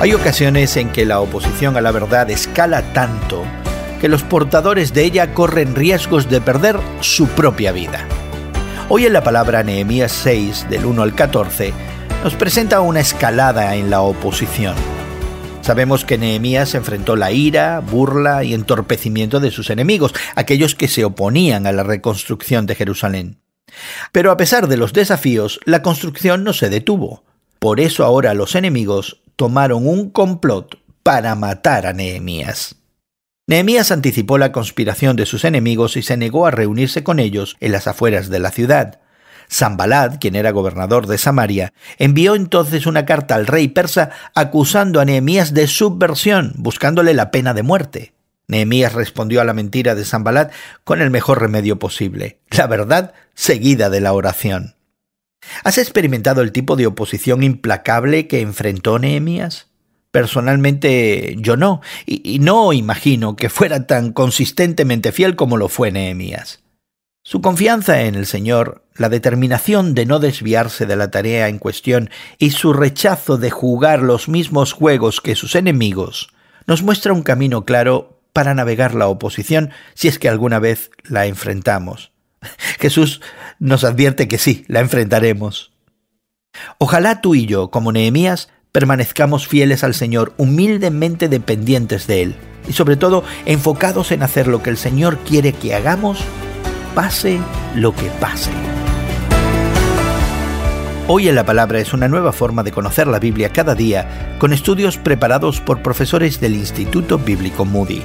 Hay ocasiones en que la oposición a la verdad escala tanto que los portadores de ella corren riesgos de perder su propia vida. Hoy en la palabra Nehemías 6, del 1 al 14, nos presenta una escalada en la oposición. Sabemos que Nehemías enfrentó la ira, burla y entorpecimiento de sus enemigos, aquellos que se oponían a la reconstrucción de Jerusalén. Pero a pesar de los desafíos, la construcción no se detuvo. Por eso ahora los enemigos tomaron un complot para matar a Nehemías. Nehemías anticipó la conspiración de sus enemigos y se negó a reunirse con ellos en las afueras de la ciudad. Zambalad, quien era gobernador de Samaria, envió entonces una carta al rey persa acusando a Nehemías de subversión, buscándole la pena de muerte. Nehemías respondió a la mentira de Zambalad con el mejor remedio posible, la verdad seguida de la oración. ¿Has experimentado el tipo de oposición implacable que enfrentó Nehemías? Personalmente yo no, y, no imagino que fuera tan consistentemente fiel como lo fue Nehemías. Su confianza en el Señor, la determinación de no desviarse de la tarea en cuestión y su rechazo de jugar los mismos juegos que sus enemigos, nos muestra un camino claro para navegar la oposición si es que alguna vez la enfrentamos. Jesús nos advierte que sí, la enfrentaremos. Ojalá tú y yo, como Nehemías, permanezcamos fieles al Señor, humildemente dependientes de Él y sobre todo enfocados en hacer lo que el Señor quiere que hagamos, pase lo que pase. Hoy en la Palabra es una nueva forma de conocer la Biblia cada día con estudios preparados por profesores del Instituto Bíblico Moody.